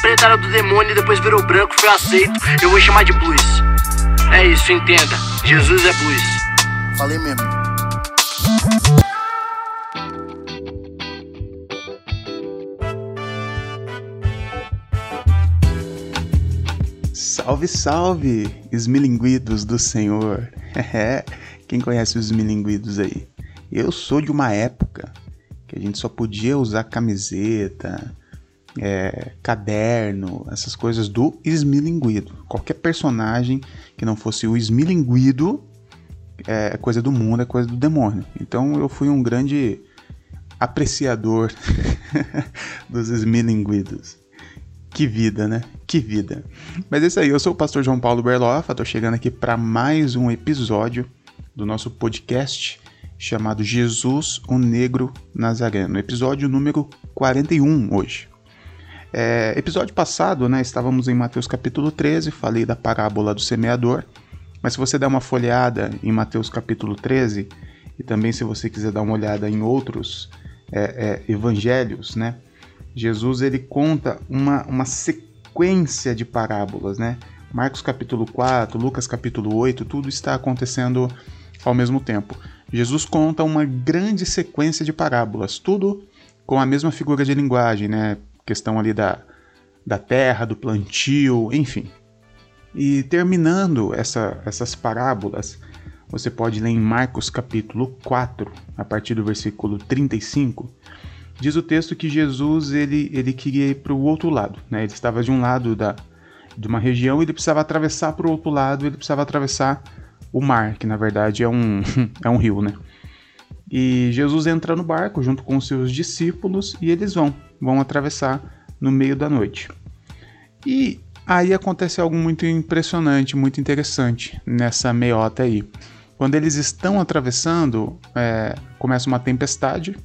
preta era do demônio e depois virou branco, foi aceito. Eu vou chamar de blues. É isso, entenda. Jesus é blues. Falei mesmo. Salve, salve, esmilinguidos do Senhor. Quem conhece os esmilinguidos aí? Eu sou de uma época que a gente só podia usar camiseta, é, caderno, essas coisas do esmilinguido. Qualquer personagem que não fosse o esmilinguido é coisa do mundo, é coisa do demônio. Então eu fui um grande apreciador dos esmilinguidos. Que vida, né? Que vida. Mas é isso aí, eu sou o pastor João Paulo Berlofa, tô chegando aqui para mais um episódio do nosso podcast chamado Jesus, o Negro Nazareno. Episódio número 41 hoje. É, episódio passado, né, estávamos em Mateus capítulo 13, falei da parábola do semeador, mas se você der uma folheada em Mateus capítulo 13, e também se você quiser dar uma olhada em outros é, é, evangelhos, né, Jesus ele conta uma, uma sequência de parábolas, né? Marcos capítulo 4, Lucas capítulo 8, tudo está acontecendo ao mesmo tempo. Jesus conta uma grande sequência de parábolas, tudo com a mesma figura de linguagem, né? Questão ali da, da terra, do plantio, enfim. E terminando essa, essas parábolas, você pode ler em Marcos capítulo 4, a partir do versículo 35, diz o texto que Jesus ele, ele queria ir para o outro lado, né? Ele estava de um lado da, de uma região e ele precisava atravessar para o outro lado, ele precisava atravessar o mar, que na verdade é um, é um rio, né? E Jesus entra no barco junto com os seus discípulos e eles vão, vão atravessar no meio da noite. E aí acontece algo muito impressionante, muito interessante nessa meiota aí. Quando eles estão atravessando, é, começa uma tempestade,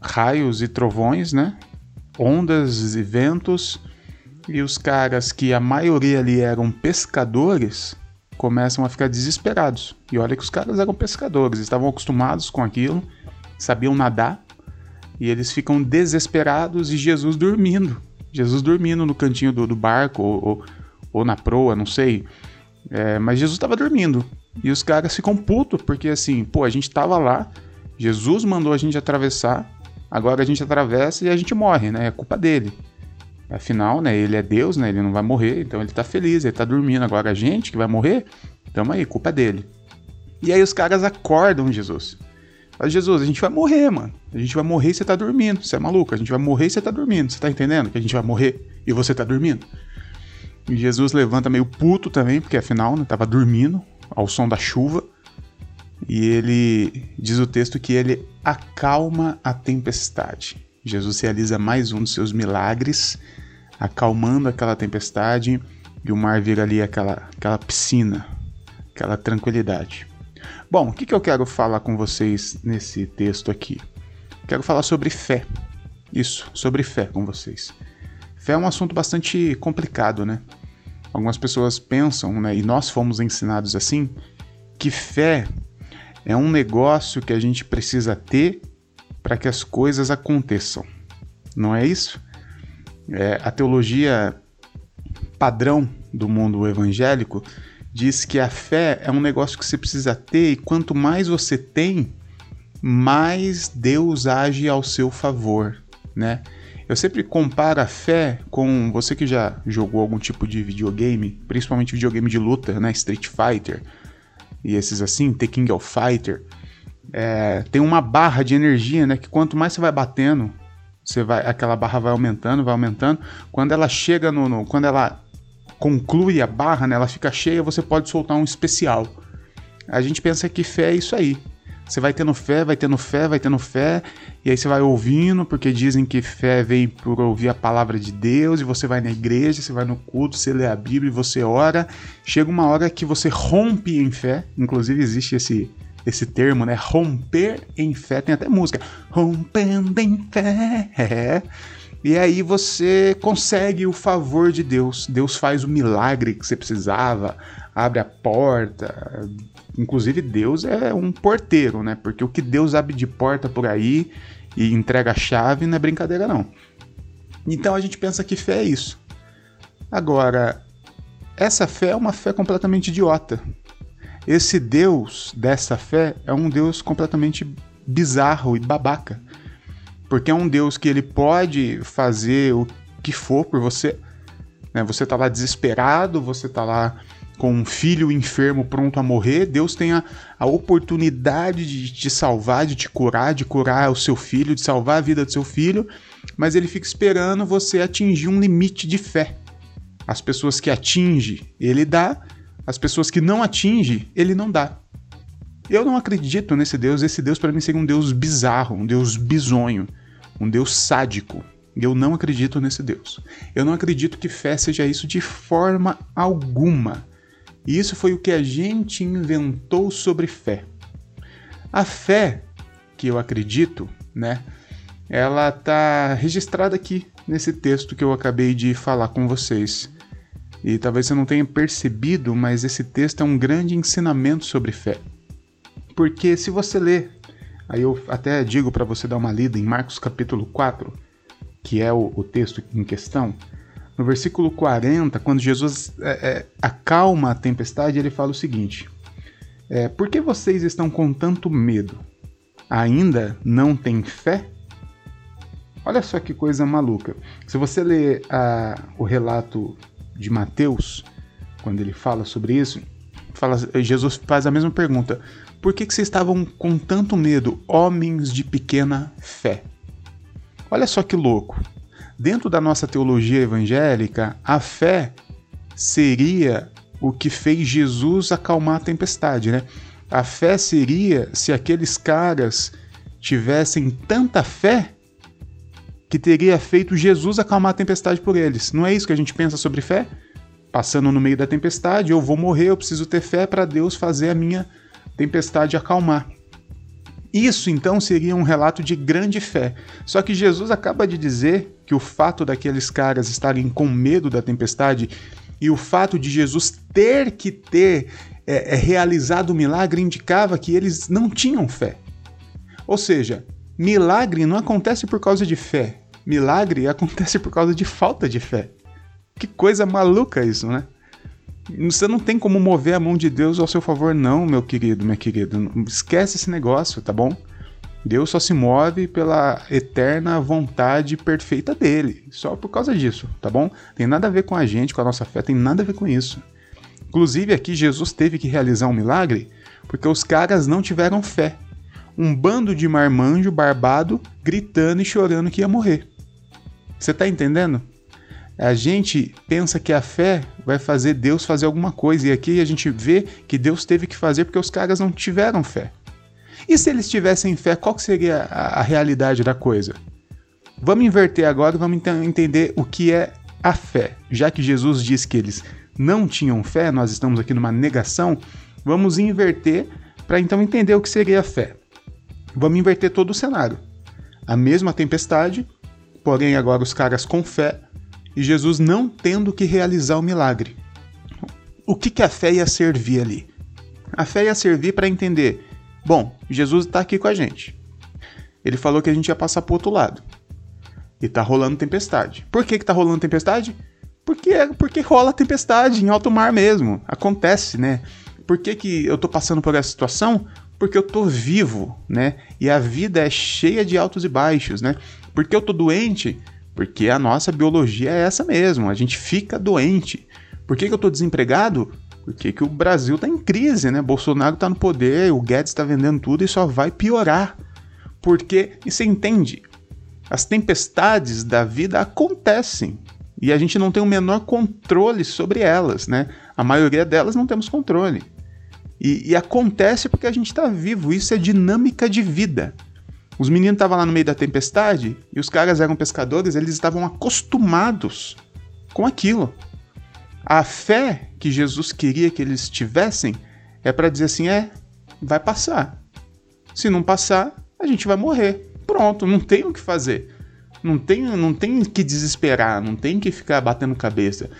raios e trovões, né? Ondas e ventos. E os caras que a maioria ali eram pescadores começam a ficar desesperados. E olha que os caras eram pescadores, estavam acostumados com aquilo, sabiam nadar, e eles ficam desesperados e Jesus dormindo. Jesus dormindo no cantinho do, do barco ou, ou, ou, na proa, não sei. É, mas Jesus estava dormindo. E os caras ficam putos, porque assim, pô, a gente estava lá, Jesus mandou a gente atravessar, Agora a gente atravessa e a gente morre, né? É culpa dele. Afinal, né, ele é Deus, né? Ele não vai morrer, então ele tá feliz, ele tá dormindo. Agora a gente que vai morrer, tamo aí, culpa dele. E aí os caras acordam Jesus. Jesus, a gente vai morrer, mano. A gente vai morrer e você tá dormindo. Você é maluco? A gente vai morrer e você tá dormindo. Você tá entendendo que a gente vai morrer e você tá dormindo? E Jesus levanta meio puto também, porque afinal, né, tava dormindo ao som da chuva. E ele diz o texto que ele acalma a tempestade. Jesus realiza mais um dos seus milagres, acalmando aquela tempestade e o mar vira ali aquela, aquela piscina, aquela tranquilidade. Bom, o que, que eu quero falar com vocês nesse texto aqui? Quero falar sobre fé. Isso, sobre fé com vocês. Fé é um assunto bastante complicado, né? Algumas pessoas pensam, né, e nós fomos ensinados assim, que fé é um negócio que a gente precisa ter para que as coisas aconteçam. Não é isso? É, a teologia padrão do mundo evangélico diz que a fé é um negócio que você precisa ter e quanto mais você tem, mais Deus age ao seu favor, né? Eu sempre comparo a fé com você que já jogou algum tipo de videogame, principalmente videogame de luta, né? Street Fighter, e esses assim, The King of Fighter, é, tem uma barra de energia, né? Que quanto mais você vai batendo, você vai, aquela barra vai aumentando, vai aumentando. Quando ela chega no, no quando ela conclui a barra, né? Ela fica cheia, você pode soltar um especial. A gente pensa que fé é isso aí. Você vai tendo fé, vai tendo fé, vai tendo fé, e aí você vai ouvindo, porque dizem que fé vem por ouvir a palavra de Deus, e você vai na igreja, você vai no culto, você lê a Bíblia, você ora. Chega uma hora que você rompe em fé, inclusive existe esse, esse termo, né? Romper em fé, tem até música. Rompendo em fé. É. E aí você consegue o favor de Deus. Deus faz o milagre que você precisava, abre a porta, Inclusive, Deus é um porteiro, né? Porque o que Deus abre de porta por aí e entrega a chave não é brincadeira, não. Então a gente pensa que fé é isso. Agora, essa fé é uma fé completamente idiota. Esse Deus dessa fé é um Deus completamente bizarro e babaca. Porque é um Deus que ele pode fazer o que for por você. Né? Você tá lá desesperado, você tá lá com um filho enfermo pronto a morrer, Deus tem a, a, oportunidade de te salvar, de te curar, de curar o seu filho, de salvar a vida do seu filho, mas ele fica esperando você atingir um limite de fé. As pessoas que atinge, ele dá, as pessoas que não atinge, ele não dá. Eu não acredito nesse Deus, esse Deus para mim seria um Deus bizarro, um Deus bizonho, um Deus sádico. Eu não acredito nesse Deus. Eu não acredito que fé seja isso de forma alguma. E isso foi o que a gente inventou sobre fé. A fé, que eu acredito, né, ela está registrada aqui nesse texto que eu acabei de falar com vocês. E talvez você não tenha percebido, mas esse texto é um grande ensinamento sobre fé. Porque se você ler, aí eu até digo para você dar uma lida em Marcos capítulo 4, que é o, o texto em questão, no versículo 40, quando Jesus é, é, acalma a tempestade, ele fala o seguinte: é, Por que vocês estão com tanto medo? Ainda não têm fé? Olha só que coisa maluca. Se você ler o relato de Mateus, quando ele fala sobre isso, fala, Jesus faz a mesma pergunta: Por que, que vocês estavam com tanto medo, homens de pequena fé? Olha só que louco. Dentro da nossa teologia evangélica, a fé seria o que fez Jesus acalmar a tempestade, né? A fé seria se aqueles caras tivessem tanta fé que teria feito Jesus acalmar a tempestade por eles. Não é isso que a gente pensa sobre fé? Passando no meio da tempestade, eu vou morrer, eu preciso ter fé para Deus fazer a minha tempestade acalmar. Isso então seria um relato de grande fé. Só que Jesus acaba de dizer que o fato daqueles caras estarem com medo da tempestade e o fato de Jesus ter que ter é, é, realizado o milagre indicava que eles não tinham fé. Ou seja, milagre não acontece por causa de fé, milagre acontece por causa de falta de fé. Que coisa maluca isso, né? Você não tem como mover a mão de Deus ao seu favor, não, meu querido, minha querida. Esquece esse negócio, tá bom? Deus só se move pela eterna vontade perfeita dele, só por causa disso, tá bom? Tem nada a ver com a gente, com a nossa fé, tem nada a ver com isso. Inclusive aqui Jesus teve que realizar um milagre porque os caras não tiveram fé. Um bando de marmanjo barbado gritando e chorando que ia morrer. Você tá entendendo? A gente pensa que a fé vai fazer Deus fazer alguma coisa, e aqui a gente vê que Deus teve que fazer porque os caras não tiveram fé. E se eles tivessem fé, qual seria a, a realidade da coisa? Vamos inverter agora e vamos entender o que é a fé. Já que Jesus disse que eles não tinham fé, nós estamos aqui numa negação, vamos inverter para então entender o que seria a fé. Vamos inverter todo o cenário. A mesma tempestade, porém agora os caras com fé e Jesus não tendo que realizar o milagre. O que, que a fé ia servir ali? A fé ia servir para entender: bom, Jesus está aqui com a gente. Ele falou que a gente ia passar para outro lado. E tá rolando tempestade. Por que, que tá rolando tempestade? Porque, porque rola tempestade em alto mar mesmo. Acontece, né? Por que, que eu tô passando por essa situação? Porque eu tô vivo, né? E a vida é cheia de altos e baixos, né? Porque eu tô doente? Porque a nossa biologia é essa mesmo, a gente fica doente. Por que, que eu estou desempregado? Porque que o Brasil está em crise, né? Bolsonaro está no poder, o Guedes está vendendo tudo e só vai piorar. Porque, e você entende, as tempestades da vida acontecem e a gente não tem o menor controle sobre elas, né? A maioria delas não temos controle. E, e acontece porque a gente está vivo, isso é dinâmica de vida. Os meninos estavam lá no meio da tempestade e os caras eram pescadores, eles estavam acostumados com aquilo. A fé que Jesus queria que eles tivessem é para dizer assim: é, vai passar. Se não passar, a gente vai morrer. Pronto, não tem o que fazer. Não tem, não tem que desesperar, não tem que ficar batendo cabeça.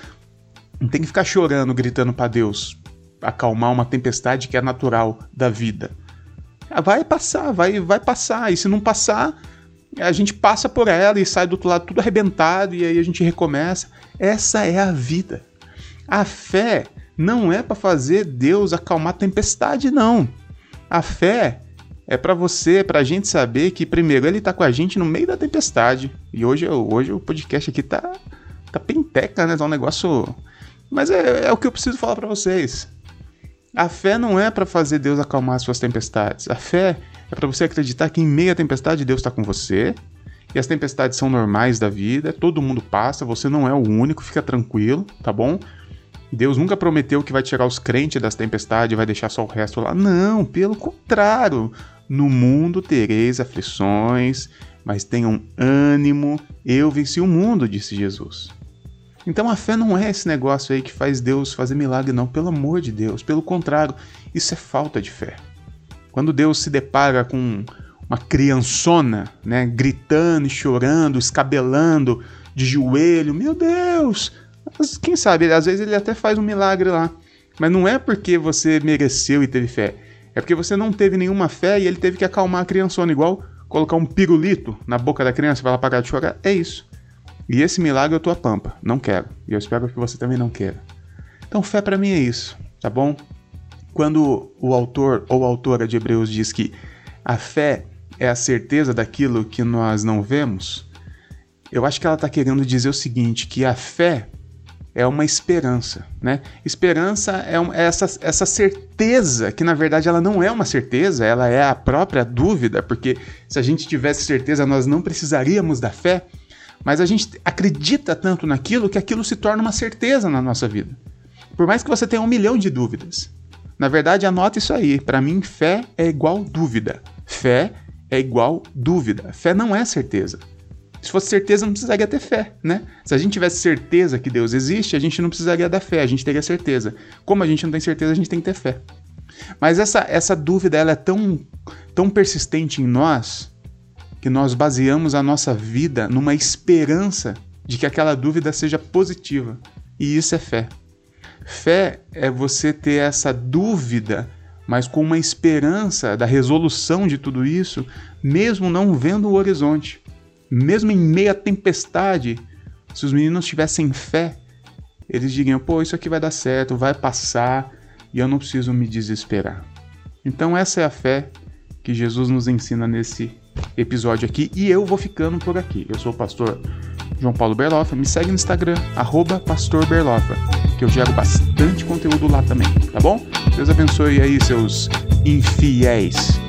Não tem que ficar chorando, gritando para Deus, acalmar uma tempestade que é natural da vida. Vai passar, vai, vai passar. E se não passar, a gente passa por ela e sai do outro lado tudo arrebentado e aí a gente recomeça. Essa é a vida. A fé não é para fazer Deus acalmar a tempestade, não. A fé é para você, para a gente saber que primeiro ele tá com a gente no meio da tempestade. E hoje, hoje o podcast aqui tá tá penteca, né? Tá um negócio, mas é, é o que eu preciso falar para vocês. A fé não é para fazer Deus acalmar as suas tempestades. A fé é para você acreditar que em meio à tempestade Deus está com você. E as tempestades são normais da vida, todo mundo passa, você não é o único, fica tranquilo, tá bom? Deus nunca prometeu que vai tirar os crentes das tempestades e vai deixar só o resto lá. Não, pelo contrário. No mundo tereis aflições, mas tenham ânimo, eu venci o mundo, disse Jesus. Então a fé não é esse negócio aí que faz Deus fazer milagre, não, pelo amor de Deus. Pelo contrário, isso é falta de fé. Quando Deus se depara com uma criançona, né, gritando chorando, escabelando de joelho, meu Deus! Mas quem sabe, às vezes ele até faz um milagre lá. Mas não é porque você mereceu e teve fé. É porque você não teve nenhuma fé e ele teve que acalmar a criançona, igual colocar um pirulito na boca da criança para ela parar de chorar. É isso. E esse milagre eu tô a pampa. Não quero. E eu espero que você também não queira. Então, fé para mim é isso, tá bom? Quando o autor ou autora de Hebreus diz que a fé é a certeza daquilo que nós não vemos, eu acho que ela está querendo dizer o seguinte: que a fé é uma esperança, né? Esperança é, é, essa, essa certeza, que na verdade ela não é uma certeza, ela é a própria dúvida, porque se a gente tivesse certeza nós não precisaríamos da fé, mas a gente acredita tanto naquilo que aquilo se torna uma certeza na nossa vida. Por mais que você tenha um milhão de dúvidas. Na verdade, anota isso aí. Para mim, fé é igual dúvida. Fé é igual dúvida. Fé não é certeza. Se fosse certeza, não precisaria ter fé, né? Se a gente tivesse certeza que Deus existe, a gente não precisaria da fé, a gente teria certeza. Como a gente não tem certeza, a gente tem que ter fé. Mas essa, essa dúvida ela é tão, tão persistente em nós que nós baseamos a nossa vida numa esperança de que aquela dúvida seja positiva. E isso é fé. Fé é você ter essa dúvida, mas com uma esperança da resolução de tudo isso, mesmo não vendo o horizonte. Mesmo em meio à tempestade, se os meninos tivessem fé, eles diriam: pô, isso aqui vai dar certo, vai passar e eu não preciso me desesperar. Então, essa é a fé que Jesus nos ensina nesse episódio aqui e eu vou ficando por aqui. Eu sou o pastor João Paulo Berlofa. Me segue no Instagram, @pastorberlofa, que eu gero bastante conteúdo lá também, tá bom? Deus abençoe aí seus infiéis.